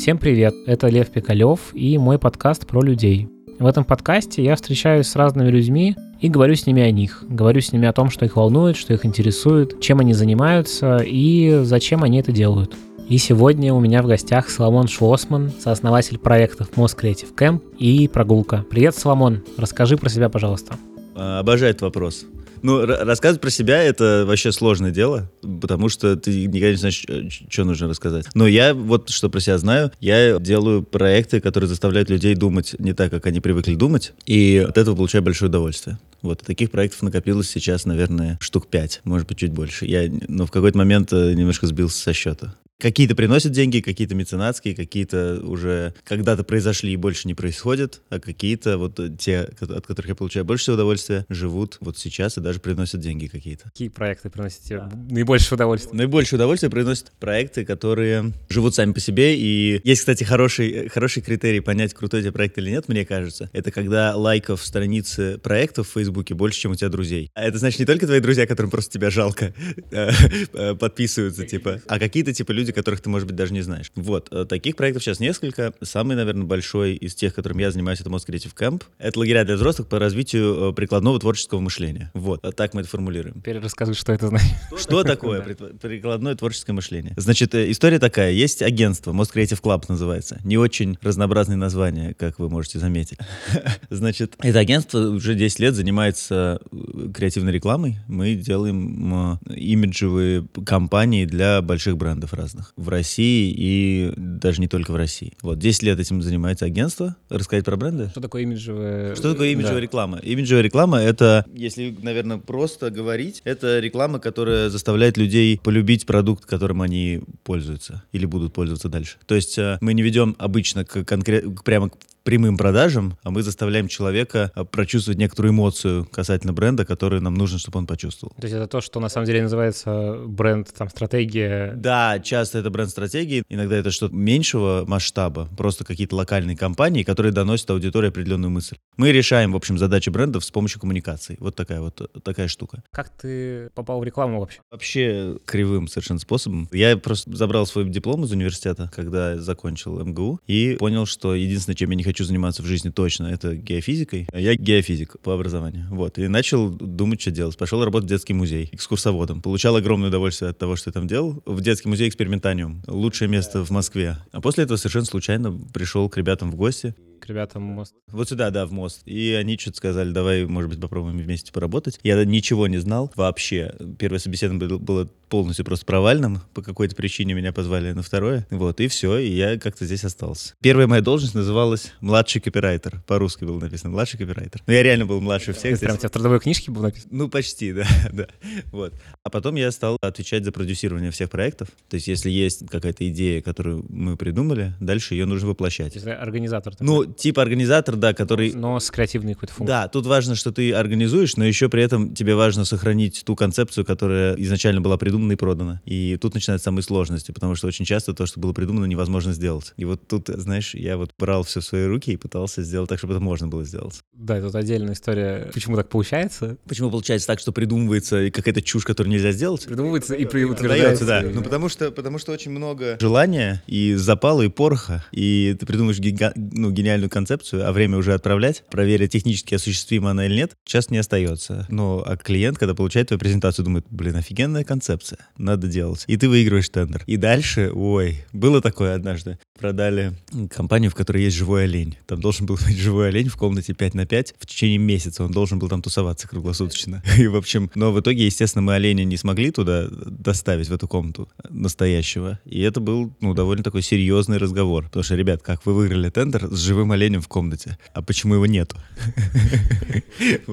Всем привет, это Лев Пикалев и мой подкаст про людей. В этом подкасте я встречаюсь с разными людьми и говорю с ними о них. Говорю с ними о том, что их волнует, что их интересует, чем они занимаются и зачем они это делают. И сегодня у меня в гостях Соломон Шлосман, сооснователь проектов Мост Creative Camp и Прогулка. Привет, Соломон, расскажи про себя, пожалуйста. Обожаю этот вопрос. Ну, рассказывать про себя это вообще сложное дело, потому что ты никогда не знаешь, э, что нужно рассказать. Но я вот что про себя знаю, я делаю проекты, которые заставляют людей думать не так, как они привыкли думать, и от этого получаю большое удовольствие. Вот, таких проектов накопилось сейчас, наверное, штук пять, может быть, чуть больше. Я, но в какой-то момент э, немножко сбился со счета. Какие-то приносят деньги, какие-то меценатские, какие-то уже когда-то произошли и больше не происходят, а какие-то вот те, от которых я получаю больше всего удовольствия, живут вот сейчас и даже приносят деньги какие-то. Какие проекты приносят тебе наибольшее удовольствие? Наибольшее удовольствие приносят проекты, которые живут сами по себе. И есть, кстати, хороший, хороший критерий понять, крутой тебе проект или нет, мне кажется. Это когда лайков страницы проектов в Фейсбуке больше, чем у тебя друзей. А это значит не только твои друзья, которым просто тебя жалко, э, э, подписываются, типа, а какие-то, типа, люди, люди, которых ты, может быть, даже не знаешь. Вот, э, таких проектов сейчас несколько. Самый, наверное, большой из тех, которым я занимаюсь, это Moscow Creative Camp. Это лагеря для взрослых по развитию э, прикладного творческого мышления. Вот, э, так мы это формулируем. Теперь расскажи, что это значит. Что такое прикладное творческое мышление? Значит, история такая. Есть агентство, Moscow Creative Club называется. Не очень разнообразные названия, как вы можете заметить. Значит, это агентство уже 10 лет занимается креативной рекламой. Мы делаем имиджевые кампании для больших брендов разных разных в России и даже не только в России. Вот, 10 лет этим занимается агентство. Рассказать про бренды? Что такое имиджевая... Что такое имиджевая да. реклама? Имиджевая реклама — это, если, наверное, просто говорить, это реклама, которая заставляет людей полюбить продукт, которым они пользуются или будут пользоваться дальше. То есть э, мы не ведем обычно к конкрет... прямо к прямым продажам, а мы заставляем человека а, прочувствовать некоторую эмоцию касательно бренда, которую нам нужно, чтобы он почувствовал. То есть это то, что на самом деле называется бренд, там, стратегия? Да, часто это бренд-стратегии, иногда это что-то меньшего масштаба, просто какие-то локальные компании, которые доносят аудитории определенную мысль. Мы решаем, в общем, задачи брендов с помощью коммуникаций. Вот такая вот такая штука. Как ты попал в рекламу вообще? Вообще кривым совершенно способом. Я просто забрал свой диплом из университета, когда закончил МГУ, и понял, что единственное, чем я не хочу заниматься в жизни точно, это геофизикой. Я геофизик по образованию. Вот. И начал думать, что делать. Пошел работать в детский музей экскурсоводом. Получал огромное удовольствие от того, что я там делал. В детский музей экспериментаниум. Лучшее место в Москве. А после этого совершенно случайно пришел к ребятам в гости к ребятам мост. Вот сюда, да, в мост. И они что-то сказали, давай, может быть, попробуем вместе поработать. Я ничего не знал вообще. Первое собеседование было полностью просто провальным. По какой-то причине меня позвали на второе. Вот, и все, и я как-то здесь остался. Первая моя должность называлась младший копирайтер. По-русски было написано младший копирайтер. Но я реально был младше всех. Прям у тебя в трудовой книжке было написано? Ну, почти, да, да. Вот. А потом я стал отвечать за продюсирование всех проектов. То есть, если есть какая-то идея, которую мы придумали, дальше ее нужно воплощать. Есть, организатор. Такой. Ну, типа организатор, да, который... Но с креативной какой-то функцией. Да, тут важно, что ты организуешь, но еще при этом тебе важно сохранить ту концепцию, которая изначально была придумана и продана. И тут начинаются самые сложности, потому что очень часто то, что было придумано, невозможно сделать. И вот тут, знаешь, я вот брал все в свои руки и пытался сделать так, чтобы это можно было сделать. Да, тут отдельная история. Почему так получается? Почему получается так, что придумывается какая-то чушь, которую нельзя сделать? Придумывается и утверждается. да. Ну, потому что, потому что очень много желания и запала, и пороха, и ты придумаешь гига... ну, гениальную концепцию, а время уже отправлять, проверить технически осуществима она или нет, сейчас не остается. Но а клиент, когда получает твою презентацию, думает, блин, офигенная концепция, надо делать. И ты выигрываешь тендер. И дальше, ой, было такое однажды. Продали компанию, в которой есть живой олень. Там должен был быть живой олень в комнате 5 на 5. В течение месяца он должен был там тусоваться круглосуточно. И, в общем, но в итоге, естественно, мы оленя не смогли туда доставить, в эту комнату настоящего. И это был, ну, довольно такой серьезный разговор. Потому что, ребят, как вы выиграли тендер с живым оленем в комнате? А почему его нету? Это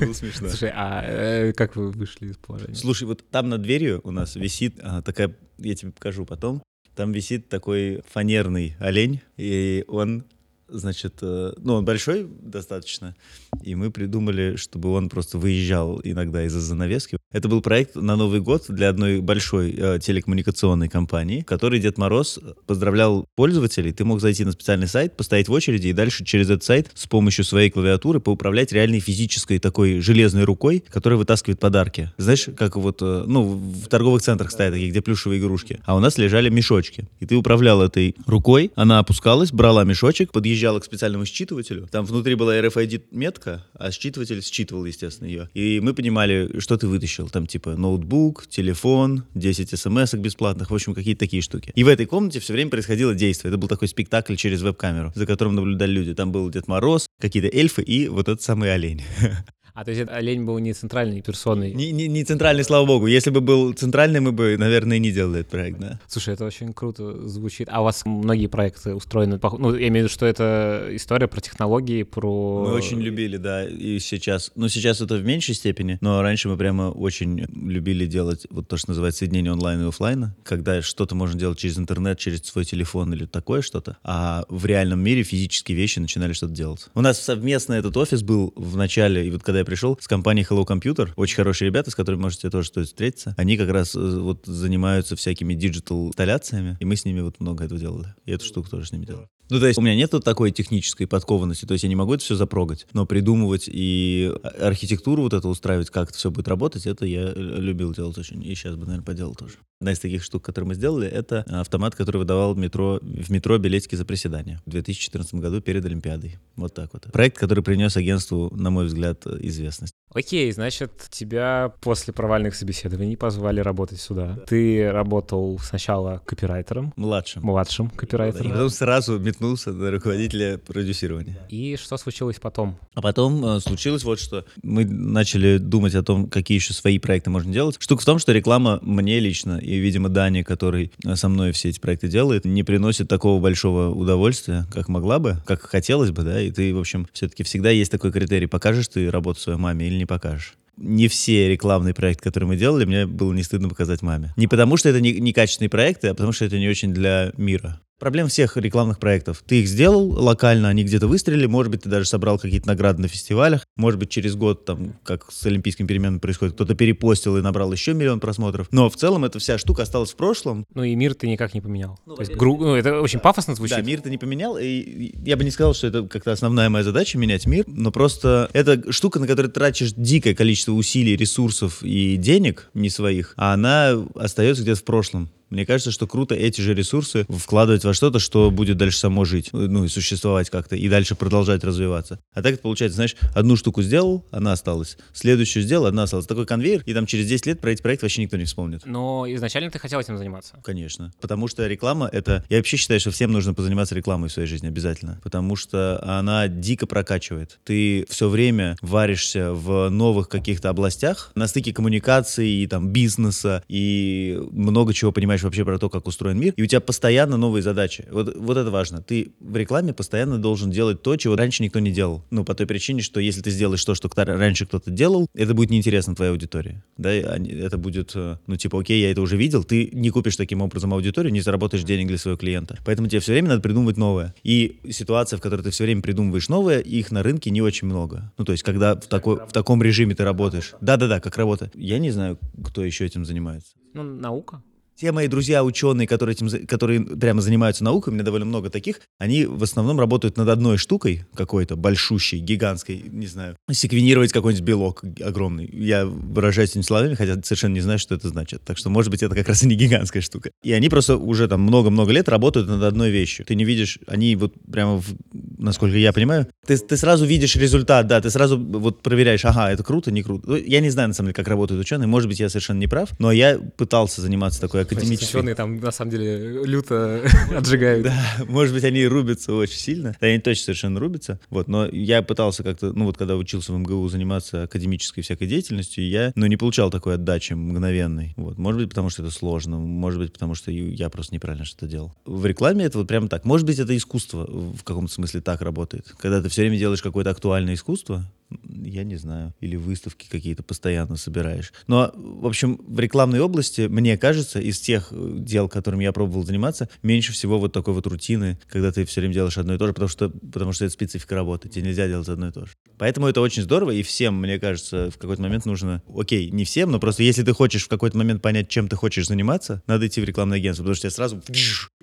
было смешно. Слушай, а э, как вы вышли из положения? Слушай, вот там над дверью у нас висит а, такая, я тебе покажу потом, там висит такой фанерный олень, и он значит, э, ну, он большой достаточно, и мы придумали, чтобы он просто выезжал иногда из-за занавески. Это был проект на Новый год для одной большой э, телекоммуникационной компании, в которой Дед Мороз поздравлял пользователей. Ты мог зайти на специальный сайт, постоять в очереди и дальше через этот сайт с помощью своей клавиатуры поуправлять реальной физической такой железной рукой, которая вытаскивает подарки. Знаешь, как вот, э, ну, в торговых центрах стоят такие, где плюшевые игрушки. А у нас лежали мешочки. И ты управлял этой рукой, она опускалась, брала мешочек, подъезжала к специальному считывателю. Там внутри была RFID-метка, а считыватель считывал, естественно, ее. И мы понимали, что ты вытащил. Там типа ноутбук, телефон, 10 смс бесплатных, в общем, какие-то такие штуки. И в этой комнате все время происходило действие. Это был такой спектакль через веб-камеру, за которым наблюдали люди. Там был Дед Мороз, какие-то эльфы и вот этот самый олень. А то есть олень был не центральной персоной? Не, не, не центральный, слава богу. Если бы был центральный, мы бы, наверное, не делали этот проект, да. Слушай, это очень круто звучит. А у вас многие проекты устроены, ну, я имею в виду, что это история про технологии, про... Мы очень любили, да, и сейчас. Ну, сейчас это в меньшей степени, но раньше мы прямо очень любили делать вот то, что называется соединение онлайн и офлайна, когда что-то можно делать через интернет, через свой телефон или такое что-то, а в реальном мире физические вещи начинали что-то делать. У нас совместно этот офис был в начале, и вот когда я пришел с компанией Hello Computer. Очень хорошие ребята, с которыми можете тоже стоит встретиться. Они как раз э, вот занимаются всякими digital инсталляциями, и мы с ними вот много этого делали. И эту штуку тоже с ними делали. Ну, то есть у меня нет такой технической подкованности, то есть я не могу это все запрогать, но придумывать и архитектуру вот это устраивать, как это все будет работать, это я любил делать очень, и сейчас бы, наверное, поделал тоже. Одна из таких штук, которые мы сделали, это автомат, который выдавал метро, в метро билетики за приседания в 2014 году перед Олимпиадой. Вот так вот. Проект, который принес агентству, на мой взгляд, известность. Окей, значит, тебя после провальных собеседований позвали работать сюда. Да. Ты работал сначала копирайтером. Младшим. Младшим копирайтером. И потом сразу метнулся до руководителя продюсирования. И что случилось потом? А потом э, случилось вот что. Мы начали думать о том, какие еще свои проекты можно делать. Штука в том, что реклама мне лично, и, видимо, Дани, который со мной все эти проекты делает, не приносит такого большого удовольствия, как могла бы, как хотелось бы, да, и ты, в общем, все-таки всегда есть такой критерий, покажешь ты работу своей маме или не покажешь не все рекламные проекты, которые мы делали, мне было не стыдно показать маме. Не потому, что это не, не качественные проекты, а потому, что это не очень для мира. Проблема всех рекламных проектов. Ты их сделал локально, они где-то выстрелили, может быть, ты даже собрал какие-то награды на фестивалях, может быть, через год, там, как с Олимпийским переменами происходит, кто-то перепостил и набрал еще миллион просмотров. Но в целом эта вся штука осталась в прошлом. Ну и мир ты никак не поменял. Ну, То есть, гру... ну, это очень пафосно звучит. Да, мир ты не поменял, и я бы не сказал, что это как-то основная моя задача менять мир, но просто это штука, на которую ты тратишь дикое количество усилий, ресурсов и денег не своих, а она остается где-то в прошлом. Мне кажется, что круто эти же ресурсы вкладывать во что-то, что будет дальше само жить, ну и существовать как-то, и дальше продолжать развиваться. А так это получается, знаешь, одну штуку сделал, она осталась, следующую сделал, одна осталась. Такой конвейер, и там через 10 лет про эти проекты вообще никто не вспомнит. Но изначально ты хотел этим заниматься? Конечно. Потому что реклама — это... Я вообще считаю, что всем нужно позаниматься рекламой в своей жизни обязательно. Потому что она дико прокачивает. Ты все время варишься в новых каких-то областях, на стыке коммуникации и там бизнеса, и много чего понимаешь вообще про то, как устроен мир, и у тебя постоянно новые задачи. Вот, вот это важно. Ты в рекламе постоянно должен делать то, чего раньше никто не делал. Ну, по той причине, что если ты сделаешь то, что раньше кто-то делал, это будет неинтересно твоей аудитории. Да, это будет, э, ну, типа, окей, я это уже видел, ты не купишь таким образом аудиторию, не заработаешь денег для своего клиента. Поэтому тебе все время надо придумывать новое. И ситуация, в которой ты все время придумываешь новое, их на рынке не очень много. Ну, то есть, когда в, такой, в таком режиме ты работаешь. Да-да-да, как работа. Я не знаю, кто еще этим занимается. Ну, наука. Те мои друзья ученые, которые, этим, которые прямо занимаются наукой, у меня довольно много таких, они в основном работают над одной штукой какой-то, большущей, гигантской, не знаю, секвенировать какой-нибудь белок огромный. Я выражаюсь этими словами, хотя совершенно не знаю, что это значит. Так что, может быть, это как раз и не гигантская штука. И они просто уже там много-много лет работают над одной вещью. Ты не видишь, они вот прямо, в, насколько я понимаю, ты, ты сразу видишь результат, да, ты сразу вот проверяешь, ага, это круто, не круто. Ну, я не знаю, на самом деле, как работают ученые, может быть, я совершенно не прав, но я пытался заниматься такой академической... Ученые там, на самом деле, люто отжигают. Да, может быть, они рубятся очень сильно. Да, они точно совершенно рубятся. Вот, но я пытался как-то, ну вот когда учился в МГУ заниматься академической всякой деятельностью, я, ну, не получал такой отдачи мгновенной. Вот, может быть, потому что это сложно, может быть, потому что я просто неправильно что-то делал. В рекламе это вот прямо так. Может быть, это искусство в каком-то смысле так работает. Когда ты все время делаешь какое-то актуальное искусство, я не знаю, или выставки какие-то постоянно собираешь. Но, в общем, в рекламной области, мне кажется, из тех э, дел, которыми я пробовал заниматься, меньше всего вот такой вот рутины, когда ты все время делаешь одно и то же, потому что, потому что это специфика работы, тебе нельзя делать одно и то же. Поэтому это очень здорово, и всем, мне кажется, в какой-то момент нужно, окей, не всем, но просто если ты хочешь в какой-то момент понять, чем ты хочешь заниматься, надо идти в рекламное агентство, потому что тебе сразу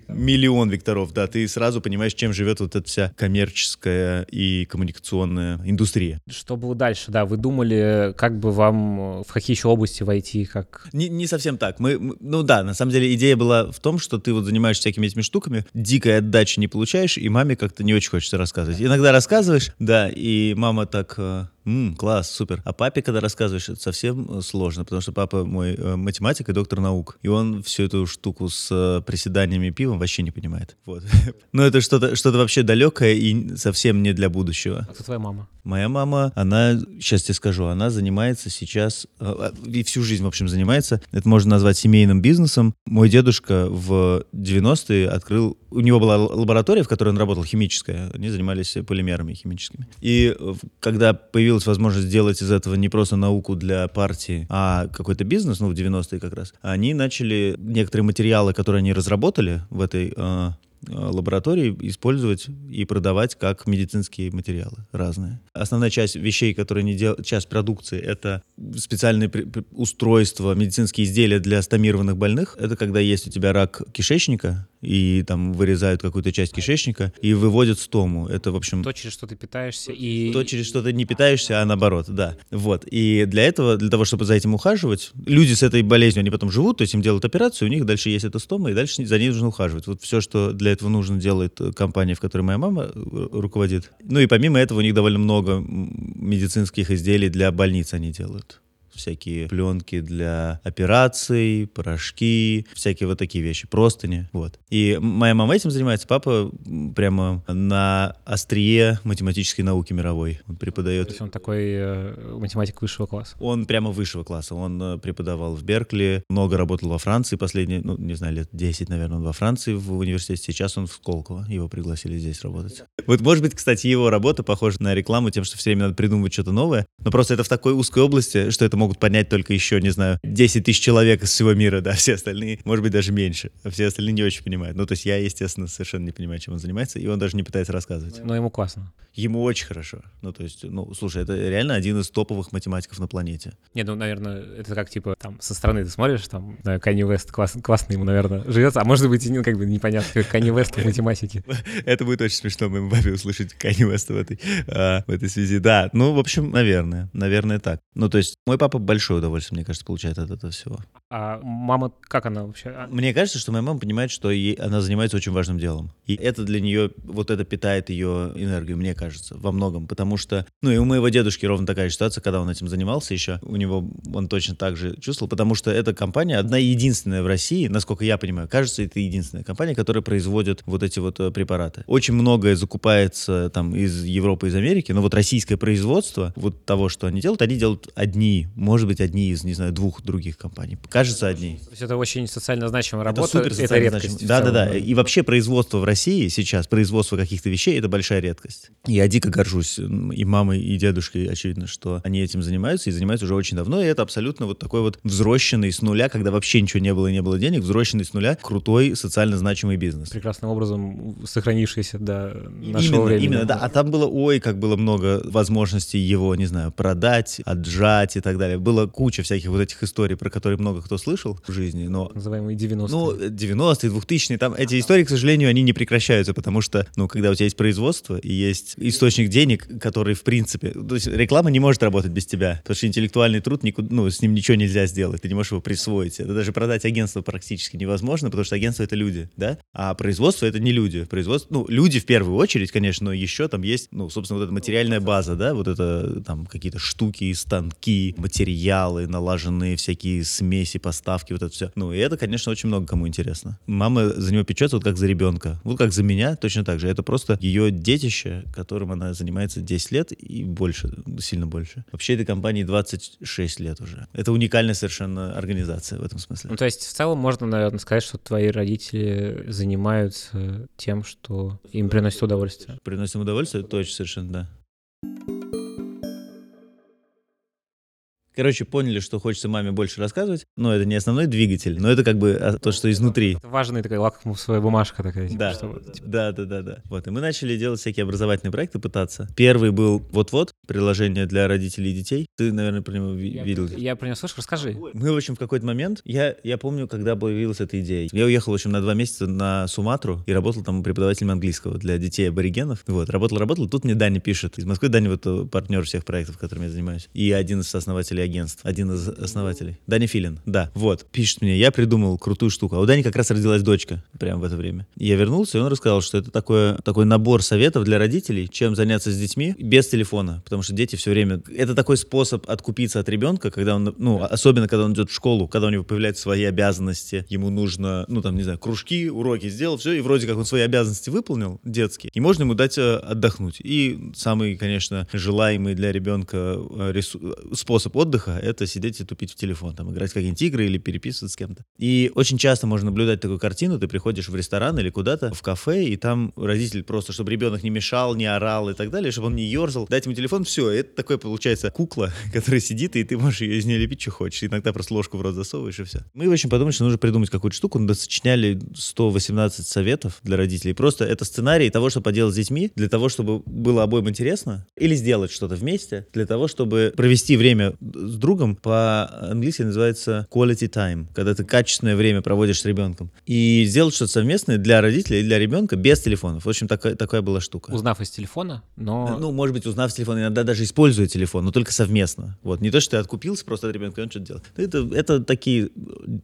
миллион векторов, да, ты сразу понимаешь, чем живет вот эта вся коммерческая и коммуникационная индустрия. Что было дальше, да, вы думали, как бы вам, в какие еще области войти, как... Не, не совсем так, мы, мы, ну да, на самом деле идея была в том, что ты вот занимаешься всякими этими штуками, дикой отдачи не получаешь, и маме как-то не очень хочется рассказывать. Иногда рассказываешь, да, и мама так э, М, класс, супер. А папе, когда рассказываешь, это совсем э, сложно, потому что папа мой э, математик и доктор наук, и он всю эту штуку с э, приседаниями и пивом вообще не понимает. Вот. Но это что-то что вообще далекое и совсем не для будущего. А кто твоя мама? Моя мама, она, сейчас тебе скажу, она занимается сейчас, и всю жизнь, в общем, занимается, это можно назвать семейным бизнесом. Мой дедушка в 90-е открыл, у него была лаборатория, в которой он работал, химическая, они занимались полимерами химическими. И когда появилась возможность сделать из этого не просто науку для партии, а какой-то бизнес, ну, в 90-е как раз, они начали некоторые материалы, которые они разработали в этой э, лаборатории использовать и продавать как медицинские материалы разные. Основная часть вещей, которые не делают, часть продукции, это специальные устройства, медицинские изделия для стомированных больных. Это когда есть у тебя рак кишечника, и там вырезают какую-то часть кишечника и выводят стому. Это, в общем... То, через что ты питаешься и... То, через что ты не питаешься, а наоборот, да. Вот. И для этого, для того, чтобы за этим ухаживать, люди с этой болезнью, они потом живут, то есть им делают операцию, у них дальше есть эта стома, и дальше за ней нужно ухаживать. Вот все, что для этого нужно, делает компания, в которой моя мама э, руководит. Ну и помимо этого у них довольно много медицинских изделий для больниц они делают всякие пленки для операций, порошки, всякие вот такие вещи, простыни, вот. И моя мама этим занимается, папа прямо на острие математической науки мировой. Он преподает... То есть он такой э, математик высшего класса? Он прямо высшего класса. Он э, преподавал в Беркли, много работал во Франции, последние, ну, не знаю, лет 10, наверное, он во Франции в университете. Сейчас он в Сколково, его пригласили здесь работать. Вот, может быть, кстати, его работа похожа на рекламу тем, что все время надо придумывать что-то новое, но просто это в такой узкой области, что это могут понять только еще, не знаю, 10 тысяч человек из всего мира, да, все остальные, может быть, даже меньше. А все остальные не очень понимают. Ну, то есть я, естественно, совершенно не понимаю, чем он занимается, и он даже не пытается рассказывать. Но ему классно. Ему очень хорошо. Ну, то есть, ну, слушай, это реально один из топовых математиков на планете. Не, ну, наверное, это как, типа, там, со стороны ты смотришь, там, да, Канни Вест класс, классно ему, наверное, живется, а может быть, ну, как бы непонятно, как Канни Вест в математике. Это будет очень смешно моему папе услышать Канни Веста в этой, а, в этой связи. Да, ну, в общем, наверное, наверное, так. Ну, то есть, мой папа большое удовольствие, мне кажется, получает от этого всего. А мама, как она вообще? А мне кажется, что моя мама понимает, что ей, она занимается очень важным делом. И это для нее, вот это питает ее энергию, мне кажется, во многом. Потому что, ну и у моего дедушки ровно такая ситуация, когда он этим занимался еще, у него он точно так же чувствовал, потому что эта компания одна единственная в России, насколько я понимаю, кажется, это единственная компания, которая производит вот эти вот э, препараты. Очень многое закупается там из Европы, из Америки, но вот российское производство, вот того, что они делают, они делают одни, может быть, одни из, не знаю, двух других компаний кажется, одни. То есть это очень социально значимая работа, это, супер это редкость. Да, да, да. И вообще производство в России сейчас, производство каких-то вещей, это большая редкость. Я дико горжусь и мамой, и дедушкой, очевидно, что они этим занимаются, и занимаются уже очень давно, и это абсолютно вот такой вот взросшенный с нуля, когда вообще ничего не было и не было денег, взросшенный с нуля, крутой социально значимый бизнес. Прекрасным образом сохранившийся до нашего именно, времени. Именно, да. А там было, ой, как было много возможностей его, не знаю, продать, отжать и так далее. Было куча всяких вот этих историй, про которые много кто слышал в жизни, но... Называемые 90-е. Ну, 90-е, 2000-е, там эти истории, к сожалению, они не прекращаются, потому что, ну, когда у тебя есть производство и есть источник денег, который, в принципе... То есть реклама не может работать без тебя, потому что интеллектуальный труд, никуда, ну, с ним ничего нельзя сделать, ты не можешь его присвоить. Это даже продать агентство практически невозможно, потому что агентство — это люди, да? А производство — это не люди. Производство, ну, люди в первую очередь, конечно, но еще там есть, ну, собственно, вот эта материальная база, да, вот это там какие-то штуки, станки, материалы, налаженные всякие смеси, поставки, вот это все. Ну, и это, конечно, очень много кому интересно. Мама за него печется вот как за ребенка. Вот как за меня, точно так же. Это просто ее детище, которым она занимается 10 лет и больше, сильно больше. Вообще этой компании 26 лет уже. Это уникальная совершенно организация в этом смысле. Ну, то есть в целом можно, наверное, сказать, что твои родители занимаются тем, что им приносит удовольствие. Приносит удовольствие, точно, совершенно, да. Короче, поняли, что хочется маме больше рассказывать, но это не основной двигатель, но это как бы а, то, что изнутри. Это важная такая лакмусовая бумажка такая. Типа, Да. чтобы, типа, Да, да, да, да. Вот, и мы начали делать всякие образовательные проекты, пытаться. Первый был вот-вот, приложение для родителей и детей. Ты, наверное, про него ви- я, видел. я про него слышу, расскажи. Мы, в общем, в какой-то момент, я, я помню, когда появилась эта идея. Я уехал, в общем, на два месяца на Суматру и работал там преподавателем английского для детей аборигенов. Вот, работал, работал. Тут мне Даня пишет. Из Москвы Даня вот э, партнер всех проектов, которыми я занимаюсь. И один из основателей агентств. Один из основателей. Даня Филин. Да, вот. Пишет мне, я придумал крутую штуку. А у Дани как раз родилась дочка прямо в это время. Я вернулся, и он рассказал, что это такое, такой набор советов для родителей, чем заняться с детьми без телефона. Потому что дети все время... Это такой способ откупиться от ребенка, когда он, ну, особенно когда он идет в школу, когда у него появляются свои обязанности, ему нужно, ну, там, не знаю, кружки, уроки сделал, все, и вроде как он свои обязанности выполнил, детские, и можно ему дать э, отдохнуть. И самый, конечно, желаемый для ребенка э, способ отдыха — это сидеть и тупить в телефон, там, играть в какие-нибудь игры или переписываться с кем-то. И очень часто можно наблюдать такую картину, ты приходишь в ресторан или куда-то, в кафе, и там родитель просто, чтобы ребенок не мешал, не орал и так далее, чтобы он не ерзал, дать ему телефон, все, это такое получается кукла, которая сидит, и ты можешь ее из нее лепить, что хочешь. Иногда просто ложку в рот засовываешь, и все. Мы, в общем, подумали, что нужно придумать какую-то штуку, но сочиняли 118 советов для родителей. Просто это сценарий того, что поделать с детьми, для того, чтобы было обоим интересно, или сделать что-то вместе, для того, чтобы провести время с другом. По-английски называется quality time, когда ты качественное время проводишь с ребенком. И сделать что-то совместное для родителей и для ребенка без телефонов. В общем, такая, такая была штука. Узнав из телефона, но... Ну, может быть, узнав телефон, иногда даже используя телефон, но только совместно. Вот, не то, что ты откупился просто от ребенка, и он что-то делает. Это, это такие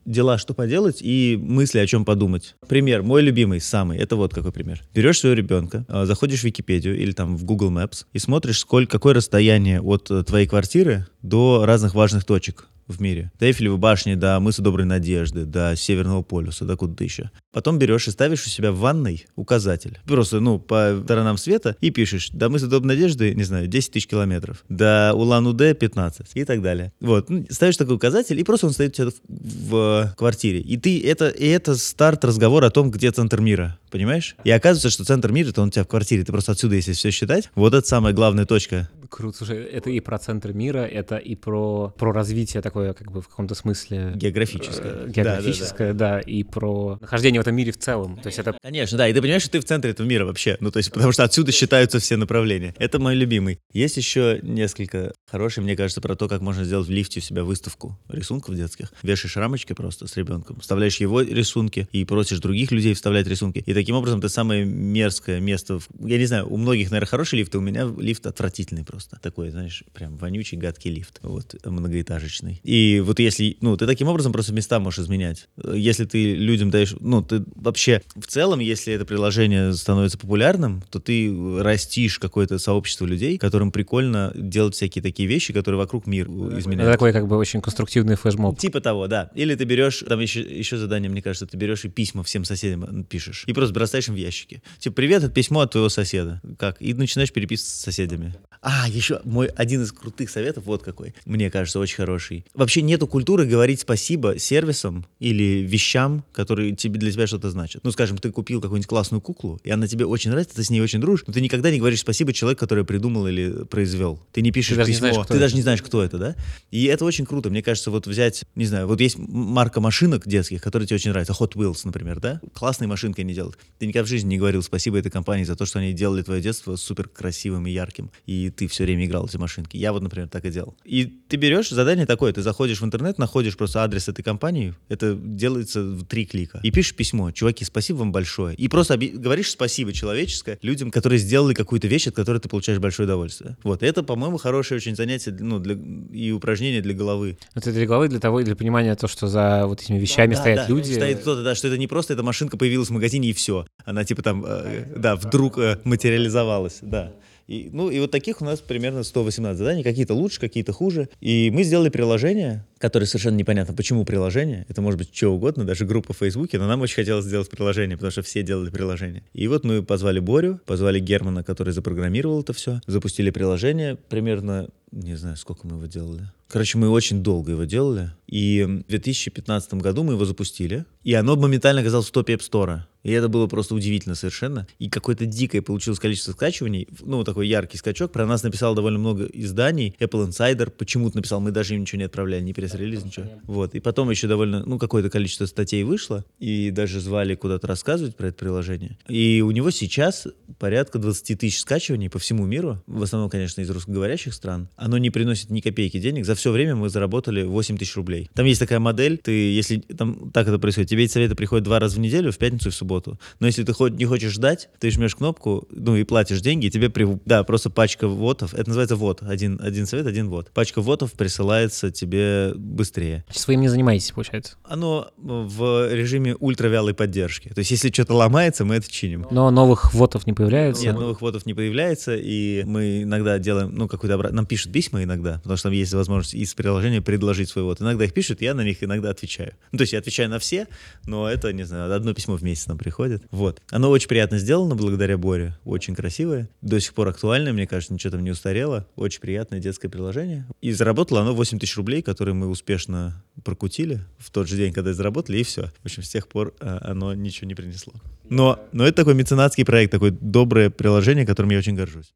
дела, что поделать, и мысли, о чем подумать. Пример, мой любимый, самый, это вот какой пример. Берешь своего ребенка, а, заходишь в Википедию или там в Google Maps и смотришь, сколько, какое расстояние от э, твоей квартиры до разных важных точек в мире. До Эйфелевой башни, до мыса Доброй Надежды, до Северного полюса, до куда-то еще. Потом берешь и ставишь у себя в ванной указатель. Просто, ну, по сторонам света и пишешь, до мыса Доброй Надежды, не знаю, 10 тысяч километров, до Улан-Удэ 15 и так далее. Вот, ну, ставишь такой указатель, и просто он стоит у тебя в, в квартире. И ты, это, и это старт разговора о том, где центр мира, понимаешь? И оказывается, что центр мира, это он у тебя в квартире. Ты просто отсюда, если все считать, вот это самая главная точка Круто, слушай, это и про центр мира, это и про, про развитие такое, как бы в каком-то смысле... географическое. э, Географическое, да, и про нахождение в этом мире в целом. То есть это Конечно, да, и ты понимаешь, что ты в центре этого мира вообще, ну то есть потому что отсюда считаются все направления. Это мой любимый. Есть еще несколько хороших, мне кажется, про то, как можно сделать в лифте у себя выставку рисунков детских. Вешаешь рамочки просто с ребенком, вставляешь его рисунки и просишь других людей вставлять рисунки. И таким образом ты самое мерзкое место, в- я не знаю, у многих, наверное, хорошие лифты, у меня лифт отвратительный просто. Такой, знаешь, прям вонючий, гадкий лифт, вот, многоэтажечный. И вот если, ну, ты таким образом просто места можешь изменять. Если ты людям даешь, ну, ты вообще в целом, если это приложение становится популярным, то ты растишь какое-то сообщество людей, которым прикольно делать всякие такие вещи, которые вокруг мир э, это изменяют. такой как бы очень конструктивный флешмоб. Типа того, да. Или ты берешь, там еще, еще задание, мне кажется, ты берешь и письма всем соседям пишешь. И просто бросаешь им в ящики. Типа, привет, это письмо от твоего соседа. Как? И начинаешь переписываться с соседями. А, еще мой один из крутых советов, вот какой, мне кажется, очень хороший. Вообще нету культуры говорить спасибо сервисам или вещам, которые тебе, для тебя что-то значат. Ну, скажем, ты купил какую-нибудь классную куклу, и она тебе очень нравится, ты с ней очень дружишь, но ты никогда не говоришь спасибо человеку, который придумал или произвел. Ты не пишешь даже не письмо, знаешь, кто ты это. даже не знаешь, кто это, да? И это очень круто. Мне кажется, вот взять, не знаю, вот есть марка машинок детских, которые тебе очень нравятся. Hot Wheels, например, да? Классные машинки они делают. Ты никогда в жизни не говорил спасибо этой компании за то, что они делали твое детство супер красивым и ярким. И ты все время играл эти машинки. Я вот, например, так и делал. И ты берешь задание такое, ты заходишь в интернет, находишь просто адрес этой компании, это делается в три клика. И пишешь письмо, чуваки, спасибо вам большое. И просто оби- говоришь спасибо человеческое людям, которые сделали какую-то вещь, от которой ты получаешь большое удовольствие. Вот, это, по-моему, хорошее очень занятие, ну, для, и упражнение для головы. Это для головы, для того, для понимания того, что за вот этими вещами Да, стоят да, люди. Стоит кто-то, да, что это не просто эта машинка появилась в магазине и все. Она типа там, э, да, вдруг э, материализовалась, да. И, ну, и вот таких у нас примерно 118 заданий, какие-то лучше, какие-то хуже. И мы сделали приложение, которое совершенно непонятно, почему приложение. Это может быть что угодно, даже группа в Фейсбуке, но нам очень хотелось сделать приложение, потому что все делали приложение. И вот мы позвали Борю, позвали Германа, который запрограммировал это все, запустили приложение примерно, не знаю, сколько мы его делали. Короче, мы очень долго его делали. И в 2015 году мы его запустили. И оно моментально оказалось в топе App Store. И это было просто удивительно совершенно. И какое-то дикое получилось количество скачиваний, ну, такой яркий скачок. Про нас написал довольно много изданий. Apple Insider почему-то написал, мы даже им ничего не отправляли, не пресс-релиз, ничего. Вот. И потом еще довольно, ну, какое-то количество статей вышло, и даже звали куда-то рассказывать про это приложение. И у него сейчас порядка 20 тысяч скачиваний по всему миру, в основном, конечно, из русскоговорящих стран. Оно не приносит ни копейки денег. За все время мы заработали 8 тысяч рублей. Там есть такая модель, ты, если там так это происходит, тебе эти советы приходят два раза в неделю, в пятницу и в субботу. Но если ты хоть не хочешь ждать, ты жмешь кнопку, ну и платишь деньги, и тебе, при... да, просто пачка вотов, это называется вот, один, один совет, один вот. Пачка вотов присылается тебе быстрее. Своим не занимаетесь, получается? Оно в режиме ультравялой поддержки. То есть если что-то ломается, мы это чиним. Но новых вотов не появляется? Нет, новых вотов не появляется, и мы иногда делаем, ну, какой-то обрат... Нам пишут письма иногда, потому что там есть возможность из приложения предложить свой вот. Иногда их пишут, я на них иногда отвечаю. Ну, то есть я отвечаю на все, но это, не знаю, одно письмо в месяц нам приходит. Вот. Оно очень приятно сделано благодаря Боре, очень красивое, до сих пор актуальное, мне кажется, ничего там не устарело, очень приятное детское приложение. И заработало оно 8 тысяч рублей, которые мы успешно прокутили в тот же день, когда заработали, и все. В общем, с тех пор а, оно ничего не принесло. Но, но это такой меценатский проект, такое доброе приложение, которым я очень горжусь.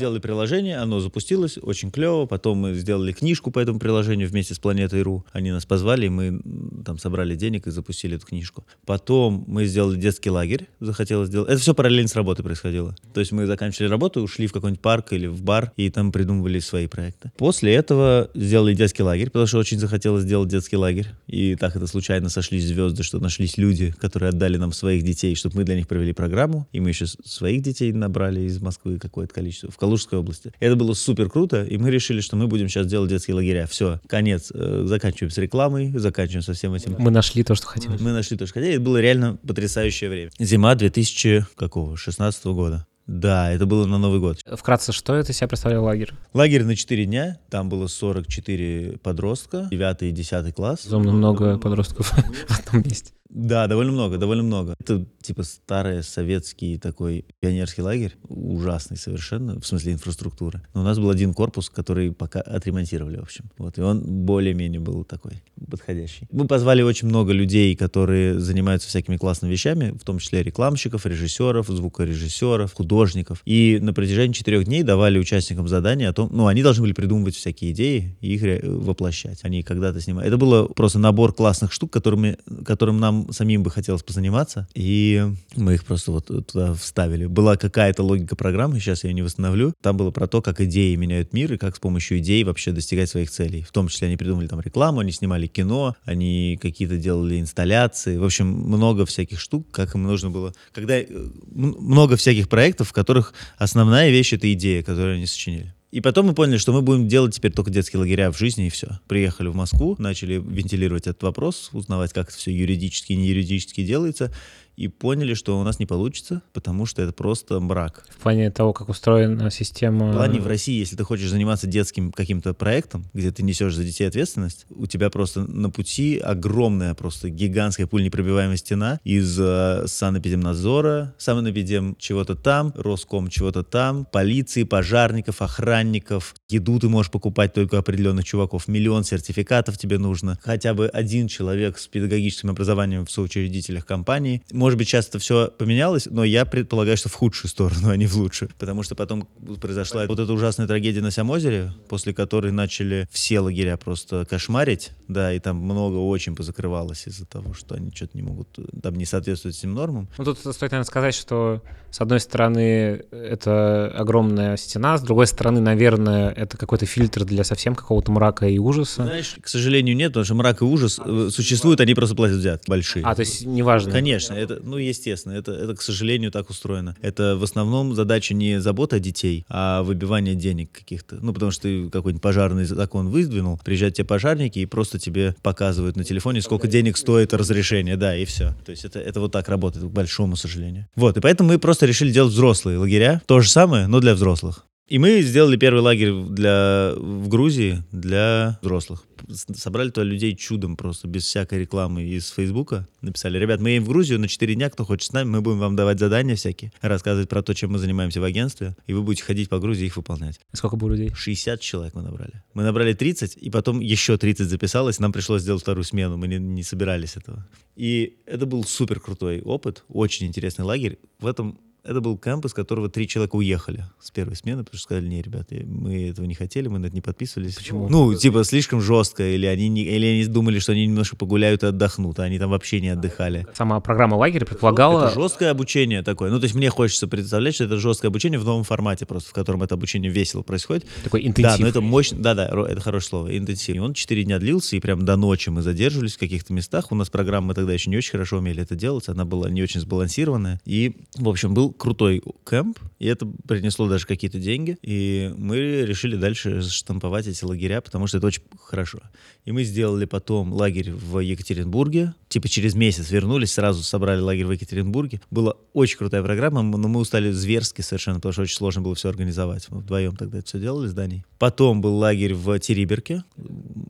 Сделали приложение, оно запустилось, очень клево. Потом мы сделали книжку по этому приложению вместе с Планетой.ру. Они нас позвали, и мы там собрали денег и запустили эту книжку. Потом мы сделали детский лагерь, захотелось сделать. Это все параллельно с работой происходило. То есть мы заканчивали работу, ушли в какой-нибудь парк или в бар, и там придумывали свои проекты. После этого сделали детский лагерь, потому что очень захотелось сделать детский лагерь. И так это случайно сошлись звезды, что нашлись люди, которые отдали нам своих детей, чтобы мы для них провели программу. И мы еще своих детей набрали из Москвы какое-то количество. В Калужской области. Это было супер круто, и мы решили, что мы будем сейчас делать детские лагеря. Все, конец. Э, заканчиваем с рекламой, заканчиваем со всем этим. Мы нашли то, что хотели. Мы нашли то, что хотели. Это было реально потрясающее время. Зима 2016 года. Да, это было на Новый год. Вкратце, что это себя представлял лагерь? Лагерь на 4 дня, там было 44 подростка, 9 и 10 класс. Безумно много подростков в одном месте. Да, довольно много, довольно много. Это типа старый советский такой пионерский лагерь, ужасный совершенно, в смысле инфраструктуры. Но у нас был один корпус, который пока отремонтировали, в общем. Вот, и он более-менее был такой подходящий. Мы позвали очень много людей, которые занимаются всякими классными вещами, в том числе рекламщиков, режиссеров, звукорежиссеров, художников. И на протяжении четырех дней давали участникам задания о том, ну, они должны были придумывать всякие идеи и их воплощать. Они когда-то снимали. Это было просто набор классных штук, которыми, которым нам самим бы хотелось позаниматься, и мы их просто вот туда вставили. Была какая-то логика программы, сейчас я ее не восстановлю. Там было про то, как идеи меняют мир и как с помощью идей вообще достигать своих целей. В том числе они придумали там рекламу, они снимали кино, они какие-то делали инсталляции. В общем, много всяких штук, как им нужно было. Когда э, много всяких проектов, в которых основная вещь — это идея, которую они сочинили. И потом мы поняли, что мы будем делать теперь только детские лагеря в жизни, и все. Приехали в Москву, начали вентилировать этот вопрос, узнавать, как это все юридически и не юридически делается и поняли, что у нас не получится, потому что это просто мрак. В плане того, как устроена система... В плане в России, если ты хочешь заниматься детским каким-то проектом, где ты несешь за детей ответственность, у тебя просто на пути огромная, просто гигантская пульнепробиваемая стена из э, санэпидемнадзора, санэпидем чего-то там, Роском чего-то там, полиции, пожарников, охранников. Еду ты можешь покупать только определенных чуваков. Миллион сертификатов тебе нужно. Хотя бы один человек с педагогическим образованием в соучредителях компании может может быть, сейчас это все поменялось, но я предполагаю, что в худшую сторону, а не в лучшую. Потому что потом произошла вот эта ужасная трагедия на Самозере, после которой начали все лагеря просто кошмарить, да, и там много очень позакрывалось из-за того, что они что-то не могут, там не соответствуют этим нормам. Ну, тут стоит, наверное, сказать, что с одной стороны это огромная стена, с другой стороны, наверное, это какой-то фильтр для совсем какого-то мрака и ужаса. Знаешь, к сожалению, нет, потому что мрак и ужас э, существуют, они просто платят взятки большие. А, то есть неважно. Конечно, это, ну, естественно, это, это, к сожалению, так устроено. Это в основном задача не забота о детей, а выбивание денег каких-то. Ну, потому что ты какой-нибудь пожарный закон выдвинул, приезжают те пожарники и просто тебе показывают на телефоне, сколько денег стоит разрешение, да, и все. То есть это, это вот так работает, к большому сожалению. Вот, и поэтому мы просто решили делать взрослые лагеря. То же самое, но для взрослых. И мы сделали первый лагерь для, в Грузии для взрослых. Собрали туда людей чудом просто, без всякой рекламы из Фейсбука. Написали, ребят, мы едем в Грузию на 4 дня, кто хочет с нами, мы будем вам давать задания всякие, рассказывать про то, чем мы занимаемся в агентстве, и вы будете ходить по Грузии и их выполнять. Сколько было людей? 60 человек мы набрали. Мы набрали 30, и потом еще 30 записалось, нам пришлось сделать вторую смену, мы не, не собирались этого. И это был супер крутой опыт, очень интересный лагерь. В этом это был кемп, из которого три человека уехали с первой смены, потому что сказали, не, ребята, мы этого не хотели, мы на это не подписывались. Почему? Ну, типа, слишком жестко, или они, не, или они думали, что они немножко погуляют и отдохнут, а они там вообще не отдыхали. Сама программа лагеря предполагала... Это жесткое обучение такое. Ну, то есть мне хочется представлять, что это жесткое обучение в новом формате просто, в котором это обучение весело происходит. Такой интенсив. Да, но это мощно, да-да, это хорошее слово, интенсив. И он четыре дня длился, и прям до ночи мы задерживались в каких-то местах. У нас программа, мы тогда еще не очень хорошо умели это делать, она была не очень сбалансированная. И, в общем, был крутой кемп, и это принесло даже какие-то деньги, и мы решили дальше штамповать эти лагеря, потому что это очень хорошо. И мы сделали потом лагерь в Екатеринбурге, типа через месяц вернулись, сразу собрали лагерь в Екатеринбурге. Была очень крутая программа, но мы устали зверски совершенно, потому что очень сложно было все организовать. Мы вдвоем тогда это все делали с Даней. Потом был лагерь в Териберке,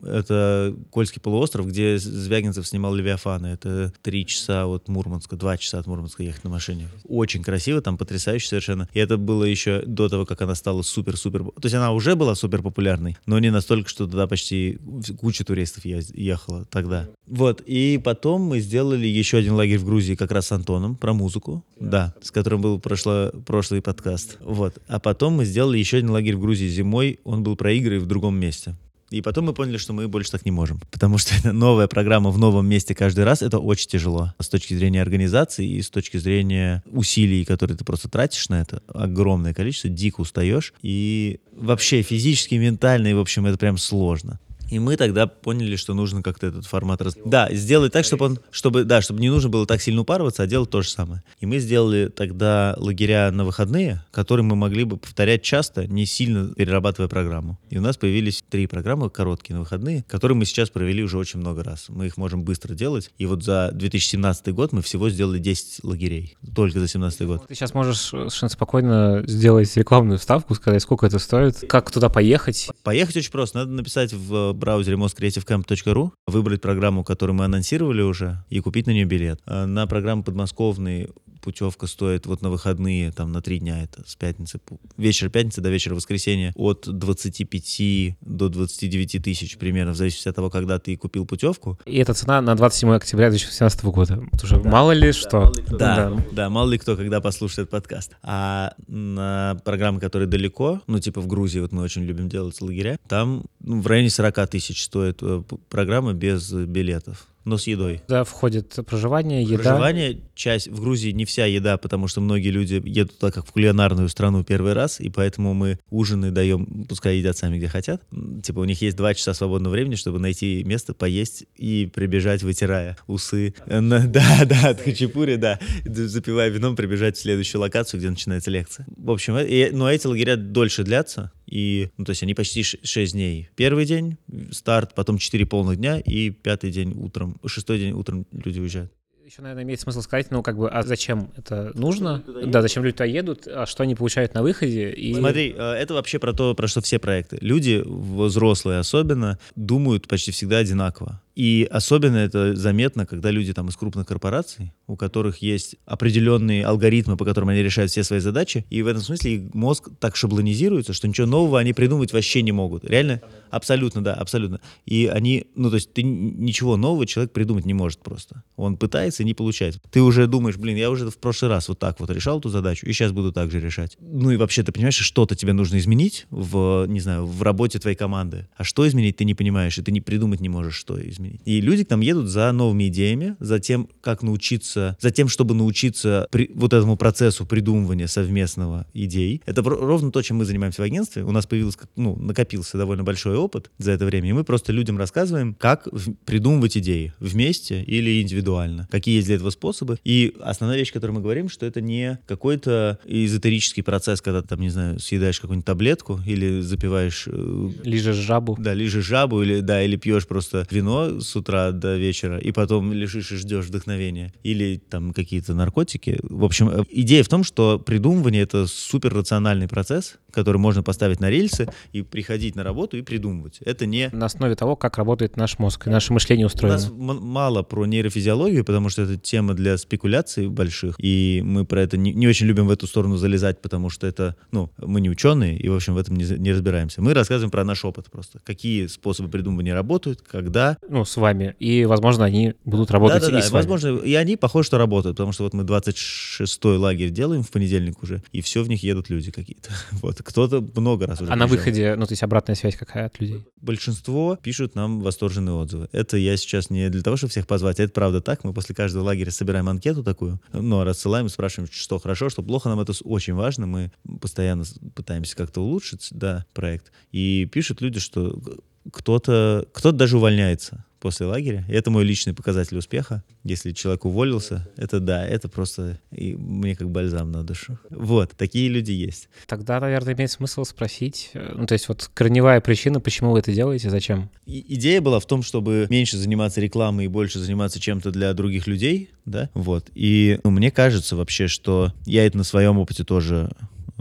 это Кольский полуостров, где Звягинцев снимал Левиафана. Это три часа от Мурманска, два часа от Мурманска ехать на машине. Очень красиво, там потрясающе совершенно. И это было еще до того, как она стала супер-супер... То есть она уже была супер популярной, но не настолько, что туда почти куча туристов ехала тогда. Вот, и потом мы сделали еще один лагерь в Грузии как раз с Антоном про музыку, да, с которым был прошло, прошлый подкаст. Вот, а потом мы сделали еще один лагерь в Грузии зимой, он был про игры в другом месте. И потом мы поняли, что мы больше так не можем. Потому что новая программа в новом месте каждый раз. Это очень тяжело. С точки зрения организации и с точки зрения усилий, которые ты просто тратишь на это, огромное количество, дико устаешь. И вообще физически, ментально, и, в общем, это прям сложно. И мы тогда поняли, что нужно как-то этот формат раз... Да, сделать так, чтобы он, чтобы, да, чтобы не нужно было так сильно упарываться, а делать то же самое. И мы сделали тогда лагеря на выходные, которые мы могли бы повторять часто, не сильно перерабатывая программу. И у нас появились три программы короткие на выходные, которые мы сейчас провели уже очень много раз. Мы их можем быстро делать. И вот за 2017 год мы всего сделали 10 лагерей. Только за 2017 год. Ты сейчас можешь совершенно спокойно сделать рекламную вставку, сказать, сколько это стоит, как туда поехать. Поехать очень просто. Надо написать в браузере moscreativecamp.ru, выбрать программу, которую мы анонсировали уже, и купить на нее билет. А на программу подмосковный путевка стоит вот на выходные, там на три дня, это с пятницы, вечера пятницы до вечера воскресенья, от 25 до 29 тысяч примерно, в зависимости от того, когда ты купил путевку. И эта цена на 27 октября 2017 года. Уже да, мало ли да, что. Мало ли кто. Да, да, да, мало ли кто, когда послушает этот подкаст. А на программы, которые далеко, ну типа в Грузии, вот мы очень любим делать лагеря, там ну, в районе 40 тысяч стоит э, программа без билетов но с едой. Да, входит проживание, еда. Проживание, часть, в Грузии не вся еда, потому что многие люди едут туда как в кулинарную страну первый раз, и поэтому мы ужины даем, пускай едят сами где хотят. Типа у них есть два часа свободного времени, чтобы найти место, поесть и прибежать, вытирая усы. Да, да, от хачапури, да, запивая вином, прибежать в следующую локацию, где начинается лекция. В общем, э, но эти лагеря дольше длятся, и, ну, то есть они почти 6 дней. Первый день старт, потом 4 полных дня, и пятый день утром, шестой день утром люди уезжают. Еще, наверное, имеет смысл сказать, ну, как бы, а зачем это нужно? Да, зачем люди туда едут, а что они получают на выходе? И... Смотри, э, это вообще про то, про что все проекты. Люди, взрослые особенно, думают почти всегда одинаково. И особенно это заметно, когда люди там из крупных корпораций, у которых есть определенные алгоритмы, по которым они решают все свои задачи, и в этом смысле мозг так шаблонизируется, что ничего нового они придумать вообще не могут. Реально? Абсолютно, да, абсолютно. И они, ну то есть ты ничего нового человек придумать не может просто. Он пытается не получается. Ты уже думаешь, блин, я уже в прошлый раз вот так вот решал эту задачу, и сейчас буду так же решать. Ну и вообще ты понимаешь, что-то тебе нужно изменить в, не знаю, в работе твоей команды. А что изменить ты не понимаешь, и ты не придумать не можешь, что изменить. И люди к нам едут за новыми идеями, за тем, как научиться, за тем, чтобы научиться при, вот этому процессу придумывания совместного идей. Это ровно то, чем мы занимаемся в агентстве. У нас появился, ну, накопился довольно большой опыт за это время, и мы просто людям рассказываем, как придумывать идеи вместе или индивидуально, какие есть для этого способы. И основная вещь, которую мы говорим, что это не какой-то эзотерический процесс, когда ты там, не знаю, съедаешь какую-нибудь таблетку или запиваешь... Э, лижешь жабу. Да, лижешь жабу или, да, или пьешь просто вино с утра до вечера, и потом лежишь и ждешь вдохновения. Или там какие-то наркотики. В общем, э, идея в том, что придумывание — это супер рациональный процесс, который можно поставить на рельсы и приходить на работу и придумывать. Это не... На основе того, как работает наш мозг и наше мышление устроено. У нас мало про нейрофизиологию, потому что это тема для спекуляций больших, и мы про это не, не очень любим в эту сторону залезать, потому что это, ну, мы не ученые, и, в общем, в этом не, не разбираемся. Мы рассказываем про наш опыт просто. Какие способы придумывания работают, когда... Ну, с вами. И, возможно, они будут работать да, да, и да. с вами. Возможно, и они, похоже, что работают, потому что вот мы 26-й лагерь делаем в понедельник уже, и все в них едут люди какие-то. Вот. Кто-то много раз уже А на выходе, ну, то есть обратная связь какая от людей? Большинство пишут нам восторженные отзывы. Это я сейчас не для того, чтобы всех позвать, а это правда так. Мы после каждого лагеря собираем анкету такую, но рассылаем и спрашиваем, что хорошо, что плохо. Нам это очень важно. Мы постоянно пытаемся как-то улучшить, да, проект. И пишут люди, что кто-то кто даже увольняется после лагеря. И это мой личный показатель успеха. Если человек уволился, это да, это просто и мне как бальзам на душу. Вот, такие люди есть. Тогда, наверное, имеет смысл спросить, э, ну, то есть вот корневая причина, почему вы это делаете, зачем? И, идея была в том, чтобы меньше заниматься рекламой и больше заниматься чем-то для других людей, да, вот. И ну, мне кажется вообще, что я это на своем опыте тоже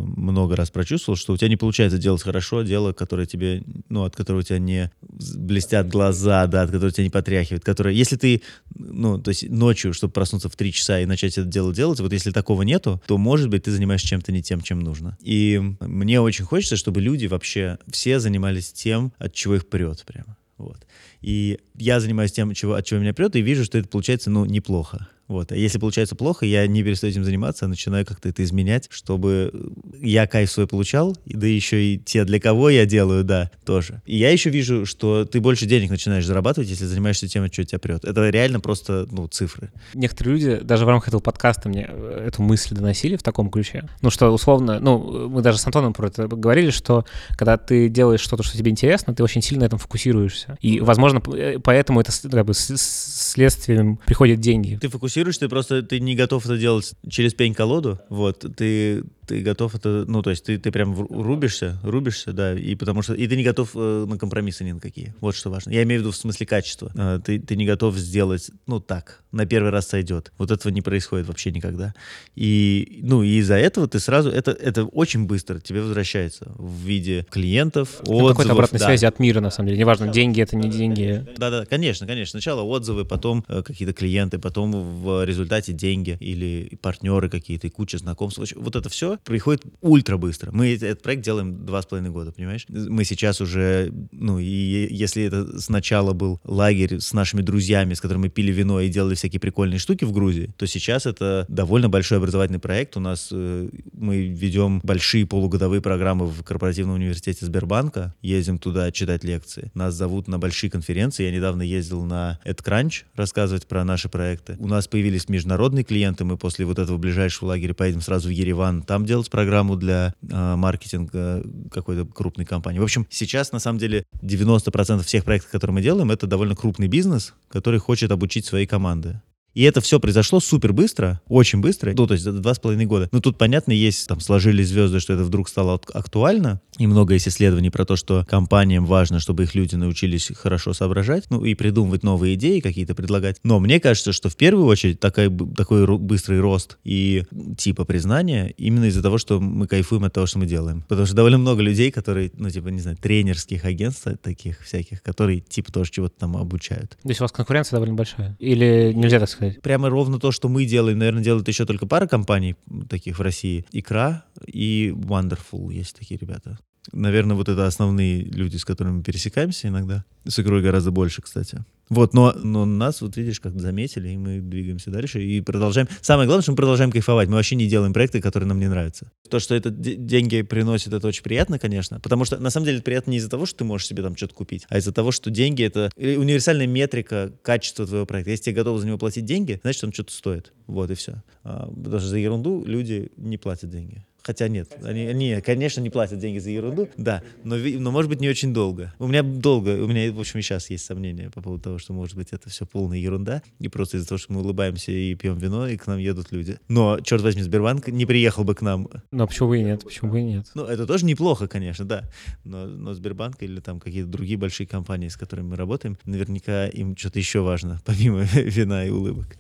много раз прочувствовал, что у тебя не получается делать хорошо дело, которое тебе, ну, от которого у тебя не блестят глаза, да, от которого тебя не потряхивает, которое, если ты, ну, то есть ночью, чтобы проснуться в три часа и начать это дело делать, вот если такого нету, то, может быть, ты занимаешься чем-то не тем, чем нужно. И мне очень хочется, чтобы люди вообще все занимались тем, от чего их прет прямо. Вот. И я занимаюсь тем, чего, от чего меня прет, и вижу, что это получается, ну, неплохо. Вот. А если получается плохо, я не перестаю этим заниматься, а начинаю как-то это изменять, чтобы я кайф свой получал, да еще и те, для кого я делаю, да, тоже. И я еще вижу, что ты больше денег начинаешь зарабатывать, если занимаешься тем, что тебя прет. Это реально просто, ну, цифры. Некоторые люди даже в рамках этого подкаста мне э, эту мысль доносили в таком ключе. Ну, что условно, ну, мы даже с Антоном про это говорили, что когда ты делаешь что-то, что тебе интересно, ты очень сильно на этом фокусируешься. И, возможно, э, поэтому это как бы следствием приходят деньги. Ты фокусируешься фокусируешь, ты просто ты не готов это делать через пень-колоду. Вот, ты ты готов это, ну, то есть ты, ты прям рубишься, рубишься, да, и потому что, и ты не готов э, на компромиссы ни на какие. Вот что важно. Я имею в виду в смысле качества. Э, ты, ты не готов сделать, ну, так, на первый раз сойдет. Вот этого не происходит вообще никогда. И, ну, и из-за этого ты сразу, это, это очень быстро тебе возвращается в виде клиентов, ну, отзывов. какой-то обратной да. связи от мира, на самом деле. Неважно, деньги это не деньги. Да-да, конечно, конечно. Сначала отзывы, потом э, какие-то клиенты, потом в результате деньги или партнеры какие-то, и куча знакомств. Вот это все приходит ультра быстро. Мы этот проект делаем два с половиной года, понимаешь? Мы сейчас уже, ну, и если это сначала был лагерь с нашими друзьями, с которыми мы пили вино и делали всякие прикольные штуки в Грузии, то сейчас это довольно большой образовательный проект. У нас э, мы ведем большие полугодовые программы в корпоративном университете Сбербанка, ездим туда читать лекции. Нас зовут на большие конференции. Я недавно ездил на AdCrunch рассказывать про наши проекты. У нас появились международные клиенты. Мы после вот этого ближайшего лагеря поедем сразу в Ереван, там делать программу для э, маркетинга какой-то крупной компании. В общем, сейчас на самом деле 90% всех проектов, которые мы делаем, это довольно крупный бизнес, который хочет обучить свои команды. И это все произошло супер быстро, очень быстро, ну, то есть два с половиной года. Ну, тут, понятно, есть, там, сложились звезды, что это вдруг стало актуально, и много есть исследований про то, что компаниям важно, чтобы их люди научились хорошо соображать, ну, и придумывать новые идеи какие-то предлагать. Но мне кажется, что в первую очередь такой, такой быстрый рост и типа признания именно из-за того, что мы кайфуем от того, что мы делаем. Потому что довольно много людей, которые, ну, типа, не знаю, тренерских агентств таких всяких, которые, типа, тоже чего-то там обучают. То есть у вас конкуренция довольно большая? Или нельзя так сказать? Сказать. Прямо ровно то, что мы делаем, наверное, делают еще только пара компаний таких в России. Икра и Wonderful есть такие ребята. Наверное, вот это основные люди, с которыми мы пересекаемся иногда. С игрой гораздо больше, кстати. Вот, но, но нас, вот видишь, как заметили, и мы двигаемся дальше и продолжаем. Самое главное, что мы продолжаем кайфовать. Мы вообще не делаем проекты, которые нам не нравятся. То, что это деньги приносит, это очень приятно, конечно. Потому что, на самом деле, это приятно не из-за того, что ты можешь себе там что-то купить, а из-за того, что деньги — это универсальная метрика качества твоего проекта. Если тебе готовы за него платить деньги, значит, он что-то стоит. Вот и все. А, что за ерунду люди не платят деньги. Хотя нет, они, они, конечно, не платят деньги за ерунду, да, но, но может быть не очень долго. У меня долго, у меня, в общем, и сейчас есть сомнения по поводу того, что, может быть, это все полная ерунда, и просто из-за того, что мы улыбаемся и пьем вино, и к нам едут люди. Но, черт возьми, Сбербанк не приехал бы к нам. Но почему бы и нет, почему бы и нет? Ну, это тоже неплохо, конечно, да, но, но Сбербанк или там какие-то другие большие компании, с которыми мы работаем, наверняка им что-то еще важно, помимо вина и улыбок.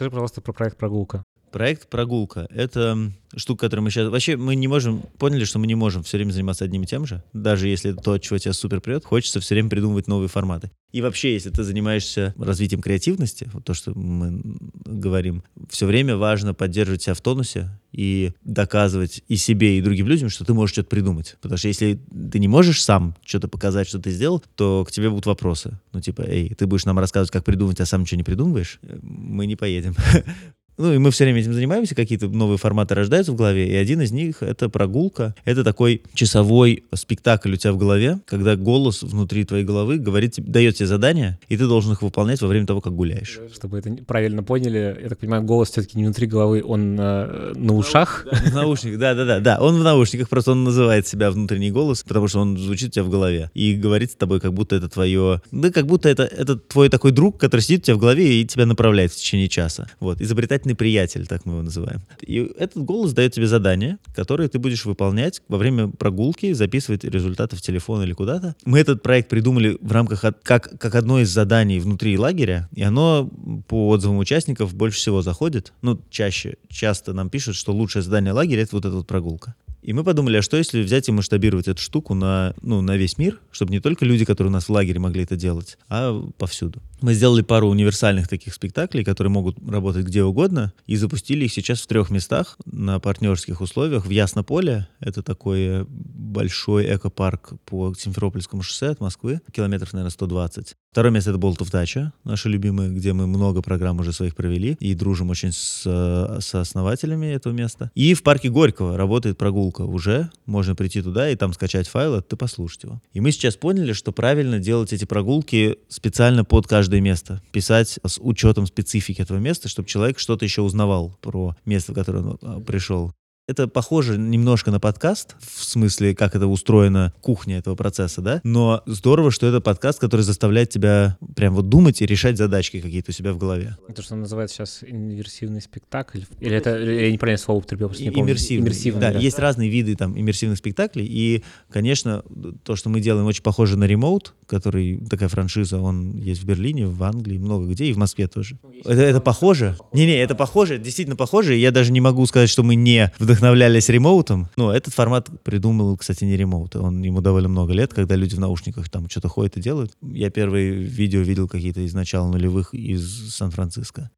Скажи, пожалуйста, про проект «Прогулка». Проект «Прогулка» — это штука, которую мы сейчас... Вообще мы не можем... Поняли, что мы не можем все время заниматься одним и тем же. Даже если это то, от чего тебя супер прет, хочется все время придумывать новые форматы. И вообще, если ты занимаешься развитием креативности, вот то, что мы говорим, все время важно поддерживать себя в тонусе и доказывать и себе, и другим людям, что ты можешь что-то придумать. Потому что если ты не можешь сам что-то показать, что ты сделал, то к тебе будут вопросы. Ну, типа, эй, ты будешь нам рассказывать, как придумать, а сам ничего не придумываешь? Мы не поедем. Ну, и мы все время этим занимаемся, какие-то новые форматы рождаются в голове, и один из них — это прогулка. Это такой часовой спектакль у тебя в голове, когда голос внутри твоей головы говорит, дает тебе задания, и ты должен их выполнять во время того, как гуляешь. Чтобы это правильно поняли, я так понимаю, голос все-таки не внутри головы, он э, на ушах? в наушниках, да-да-да. да. Он в наушниках, просто он называет себя внутренний голос, потому что он звучит у тебя в голове и говорит с тобой, как будто это твое... Да, как будто это, это твой такой друг, который сидит у тебя в голове и тебя направляет в течение часа. Вот. Изобретательный конкретный приятель, так мы его называем. И этот голос дает тебе задание, которое ты будешь выполнять во время прогулки, записывать результаты в телефон или куда-то. Мы этот проект придумали в рамках от, как, как одно из заданий внутри лагеря, и оно по отзывам участников больше всего заходит. Ну, чаще, часто нам пишут, что лучшее задание лагеря — это вот эта вот прогулка. И мы подумали, а что если взять и масштабировать эту штуку на, ну, на весь мир, чтобы не только люди, которые у нас в лагере могли это делать, а повсюду. Мы сделали пару универсальных таких спектаклей, которые могут работать где угодно, и запустили их сейчас в трех местах на партнерских условиях. В Яснополе, это такой большой экопарк по Симферопольскому шоссе от Москвы, километров, наверное, 120. Второе место — это Болтов дача, наши любимые, где мы много программ уже своих провели и дружим очень с, с основателями этого места. И в парке Горького работает прогулка уже, можно прийти туда и там скачать файл, и ты послушать его. И мы сейчас поняли, что правильно делать эти прогулки специально под каждый каждое место, писать с учетом специфики этого места, чтобы человек что-то еще узнавал про место, в которое он а, пришел. Это похоже немножко на подкаст, в смысле, как это устроена кухня этого процесса, да? Но здорово, что это подкаст, который заставляет тебя прям вот думать и решать задачки какие-то у себя в голове. Это что называется сейчас иммерсивный спектакль? Или это, я неправильно слово употребил, просто не помню. Иммерсивный. иммерсивный да, да, есть разные виды там иммерсивных спектаклей, и, конечно, то, что мы делаем, очень похоже на ремоут, который, такая франшиза, он есть в Берлине, в Англии, много где, и в Москве тоже. Это, это похоже? Не-не, это похоже, действительно похоже, я даже не могу сказать, что мы не вдохновлены вдохновлялись ремоутом. Ну, этот формат придумал, кстати, не ремоут. Он ему довольно много лет, когда люди в наушниках там что-то ходят и делают. Я первые видео видел какие-то из начала нулевых из Сан-Франциско.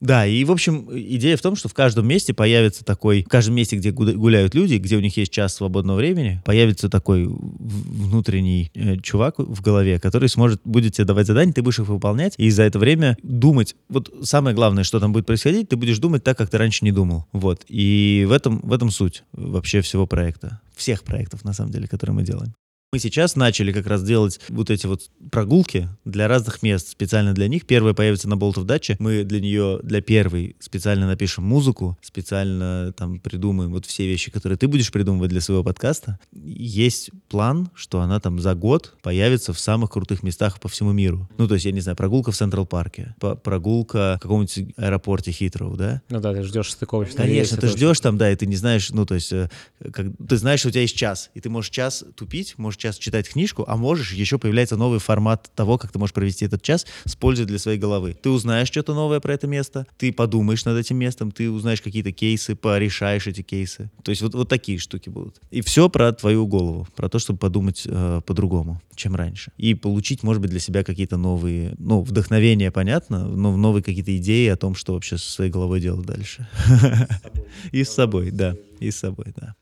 Да, и, в общем, идея в том, что в каждом месте появится такой, в каждом месте, где гуляют люди, где у них есть час свободного времени, появится такой внутренний э, чувак в голове, который сможет, будет тебе давать задания, ты будешь их выполнять, и за это время думать. Вот самое главное, что там будет происходить, ты будешь думать так, как ты раньше не думал. Вот. И в этом, в этом суть вообще всего проекта. Всех проектов, на самом деле, которые мы делаем. Мы сейчас начали как раз делать вот эти вот прогулки для разных мест, специально для них. Первая появится на Болтов даче. Мы для нее, для первой специально напишем музыку, специально там придумаем вот все вещи, которые ты будешь придумывать для своего подкаста. Есть план, что она там за год появится в самых крутых местах по всему миру. Ну, то есть, я не знаю, прогулка в Централ Парке, прогулка в каком-нибудь аэропорте Хитроу, да? Ну да, ты ждешь стыковочный Конечно, ты ждешь там, да, и ты не знаешь, ну, то есть, э, как, ты знаешь, что у тебя есть час, и ты можешь час тупить, можешь час читать книжку, а можешь, еще появляется новый формат того, как ты можешь провести этот час с пользой для своей головы. Ты узнаешь что-то новое про это место, ты подумаешь над этим местом, ты узнаешь какие-то кейсы, порешаешь эти кейсы. То есть вот, вот такие штуки будут. И все про твою голову, про то, чтобы подумать э, по-другому, чем раньше. И получить, может быть, для себя какие-то новые, ну, вдохновения, понятно, но новые какие-то идеи о том, что вообще со своей головой делать дальше. И с собой, да. И с собой, да.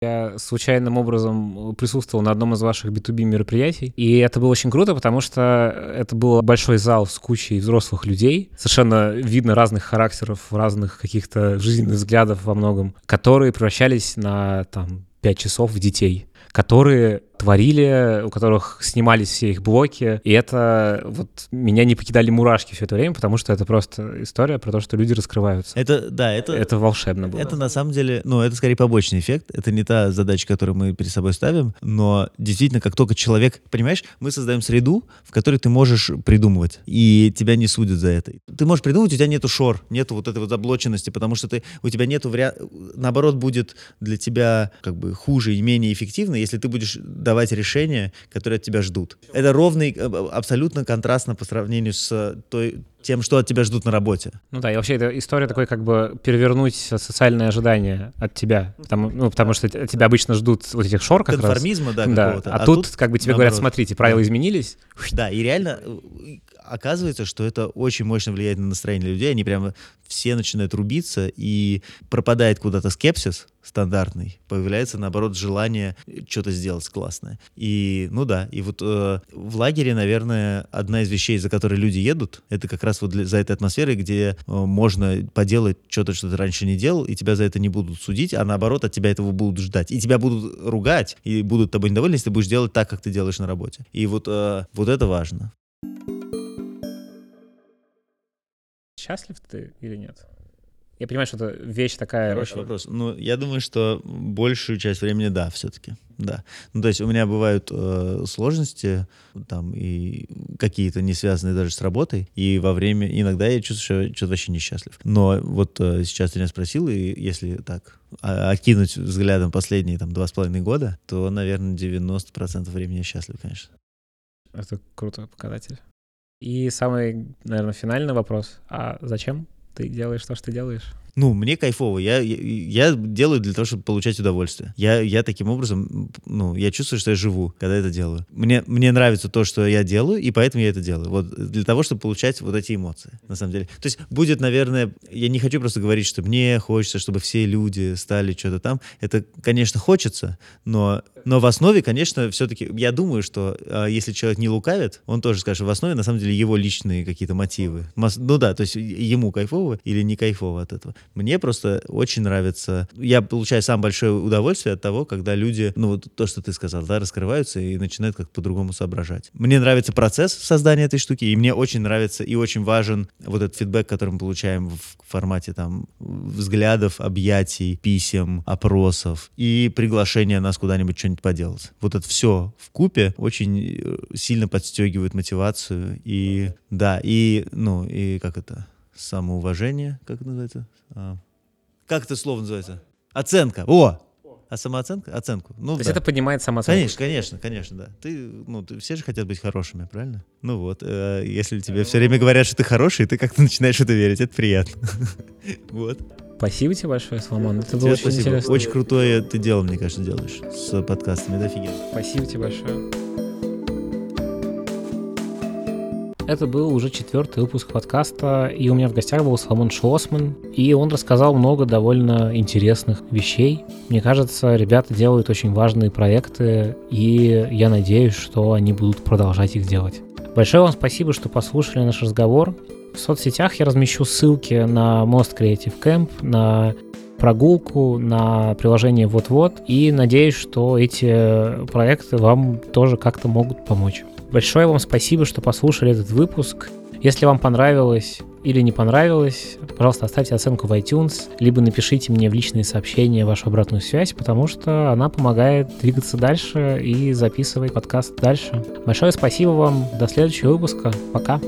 Я случайным образом присутствовал на одном из ваших B2B мероприятий, и это было очень круто, потому что это был большой зал с кучей взрослых людей, совершенно видно разных характеров, разных каких-то жизненных взглядов во многом, которые превращались на там пять часов в детей. которые творили, у которых снимались все их блоки, и это вот меня не покидали мурашки все это время, потому что это просто история про то, что люди раскрываются. Это, да, это... Это волшебно было. Это на самом деле, ну, это скорее побочный эффект, это не та задача, которую мы перед собой ставим, но действительно, как только человек, понимаешь, мы создаем среду, в которой ты можешь придумывать, и тебя не судят за это. Ты можешь придумать, у тебя нету шор, нету вот этой вот заблоченности, потому что ты, у тебя нету, вариа... наоборот, будет для тебя как бы хуже и менее эффективно, если ты будешь давать решения, которые от тебя ждут. Это ровный, э, абсолютно контрастно по сравнению с той, тем, что от тебя ждут на работе. Ну да, и вообще эта история такой, как бы перевернуть социальные ожидания от тебя, потому, ну, потому что тебя обычно ждут вот этих шор как Конформизма, раз. да, да. какого-то. А, а тут, тут как бы тебе наоборот. говорят, смотрите, правила да. изменились. Да, и реально э, оказывается, что это очень мощно влияет на настроение людей, они прямо все начинают рубиться, и пропадает куда-то скепсис стандартный, появляется, наоборот, желание что-то сделать классное. И, ну да, и вот э, в лагере, наверное, одна из вещей, за которые люди едут, это как раз вот для, за этой атмосферой, где э, можно поделать что-то, что ты раньше не делал, и тебя за это не будут судить, а наоборот, от тебя этого будут ждать. И тебя будут ругать, и будут тобой недовольны, если ты будешь делать так, как ты делаешь на работе. И вот, э, вот это важно. Счастлив ты или нет? Я понимаю, что это вещь такая... Хороший вопрос. Ну, я думаю, что большую часть времени да, все-таки. Да. Ну, то есть у меня бывают э, сложности там и какие-то не связанные даже с работой, и во время... Иногда я чувствую, что что-то вообще несчастлив. Но вот э, сейчас ты меня спросил, и если так окинуть взглядом последние там два с половиной года, то, наверное, 90% времени я счастлив, конечно. Это крутой показатель. И самый, наверное, финальный вопрос. А зачем ты делаешь то, что ты делаешь? Ну, мне кайфово. Я, я, я делаю для того, чтобы получать удовольствие. Я, я таким образом, ну, я чувствую, что я живу, когда это делаю. Мне, мне нравится то, что я делаю, и поэтому я это делаю. Вот для того, чтобы получать вот эти эмоции, на самом деле. То есть будет, наверное, я не хочу просто говорить, что мне хочется, чтобы все люди стали что-то там. Это, конечно, хочется, но, но в основе, конечно, все-таки, я думаю, что э, если человек не лукавит, он тоже скажет, в основе, на самом деле, его личные какие-то мотивы. Ну да, то есть ему кайфово или не кайфово от этого. Мне просто очень нравится, я получаю самое большое удовольствие от того, когда люди, ну вот то, что ты сказал, да, раскрываются и начинают как по-другому соображать. Мне нравится процесс создания этой штуки, и мне очень нравится и очень важен вот этот фидбэк, который мы получаем в формате там взглядов, объятий, писем, опросов и приглашения нас куда-нибудь что-нибудь поделать. Вот это все в купе очень э, сильно подстегивает мотивацию и да, и ну и как это самоуважение, как это называется? А, как это слово называется? Оценка. О! А самооценка? Оценку. Ну, То да. есть это поднимает самооценку? Конечно, конечно, конечно, да. Ты, ну, ты, все же хотят быть хорошими, правильно? Ну вот, э, если тебе все время говорят, что ты хороший, ты как-то начинаешь это верить, это приятно. вот. Спасибо тебе большое, Соломон. Это было очень интересно. Очень крутое ты дело, мне кажется, делаешь с подкастами. Это офигенно. Спасибо тебе большое. Это был уже четвертый выпуск подкаста, и у меня в гостях был Соломон Шлосман, и он рассказал много довольно интересных вещей. Мне кажется, ребята делают очень важные проекты, и я надеюсь, что они будут продолжать их делать. Большое вам спасибо, что послушали наш разговор. В соцсетях я размещу ссылки на Most Creative Camp, на прогулку, на приложение Вот-Вот, и надеюсь, что эти проекты вам тоже как-то могут помочь. Большое вам спасибо, что послушали этот выпуск. Если вам понравилось или не понравилось, пожалуйста, оставьте оценку в iTunes, либо напишите мне в личные сообщения вашу обратную связь, потому что она помогает двигаться дальше и записывать подкаст дальше. Большое спасибо вам. До следующего выпуска. Пока.